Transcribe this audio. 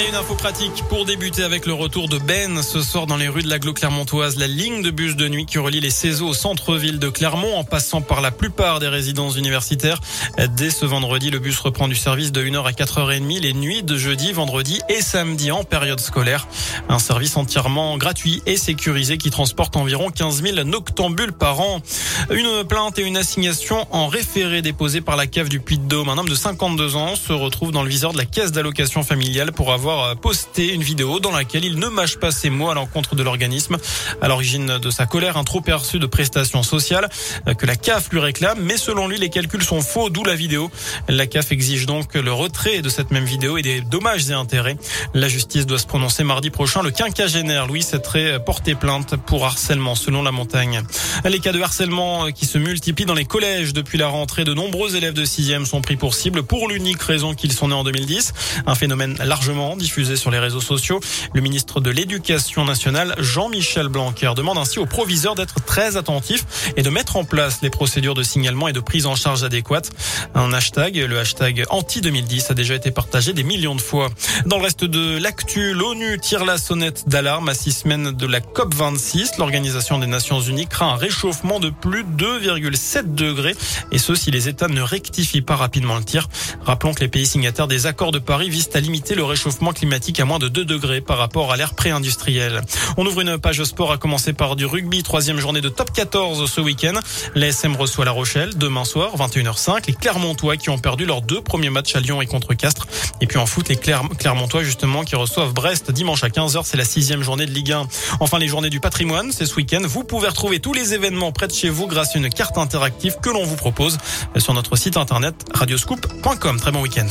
Et une info pratique pour débuter avec le retour de Ben ce soir dans les rues de l'aglo clermontoise. La ligne de bus de nuit qui relie les Cézaux au centre-ville de Clermont en passant par la plupart des résidences universitaires. Dès ce vendredi, le bus reprend du service de 1h à 4h30 les nuits de jeudi, vendredi et samedi en période scolaire. Un service entièrement gratuit et sécurisé qui transporte environ 15 000 noctambules par an. Une plainte et une assignation en référé déposée par la cave du Puy-de-Dôme. Un homme de 52 ans se retrouve dans le viseur de la caisse d'allocation familiale pour avoir posté une vidéo dans laquelle il ne mâche pas ses mots à l'encontre de l'organisme. À l'origine de sa colère, un trop perçu de prestations sociales euh, que la CAF lui réclame, mais selon lui, les calculs sont faux, d'où la vidéo. La CAF exige donc le retrait de cette même vidéo et des dommages et intérêts. La justice doit se prononcer mardi prochain. Le quinquagénaire Louis serait porté plainte pour harcèlement selon la montagne. Les cas de harcèlement qui se multiplient dans les collèges depuis la rentrée, de nombreux élèves de 6e sont pris pour cible pour l'unique raison qu'ils sont nés en 2010. Un phénomène largement diffusé sur les réseaux sociaux. Le ministre de l'Éducation nationale, Jean-Michel Blanquer, demande ainsi aux proviseurs d'être très attentifs et de mettre en place les procédures de signalement et de prise en charge adéquates. Un hashtag, le hashtag anti-2010, a déjà été partagé des millions de fois. Dans le reste de l'actu, l'ONU tire la sonnette d'alarme à six semaines de la COP26. L'Organisation des Nations Unies craint un réchauffement de plus de 2,7 degrés et ce si les États ne rectifient pas rapidement le tir. Rappelons que les pays signataires des accords de Paris visent à limiter le climatique à moins de 2 degrés par rapport à l'ère pré-industrielle. On ouvre une page sport à commencer par du rugby, troisième journée de top 14 ce week-end. L'ASM reçoit La Rochelle demain soir, 21h05. Les Clermontois qui ont perdu leurs deux premiers matchs à Lyon et contre Castres. Et puis en foot, les Clermontois justement qui reçoivent Brest dimanche à 15h. C'est la sixième journée de Ligue 1. Enfin, les journées du patrimoine, c'est ce week-end. Vous pouvez retrouver tous les événements près de chez vous grâce à une carte interactive que l'on vous propose sur notre site internet radioscoop.com. Très bon week-end.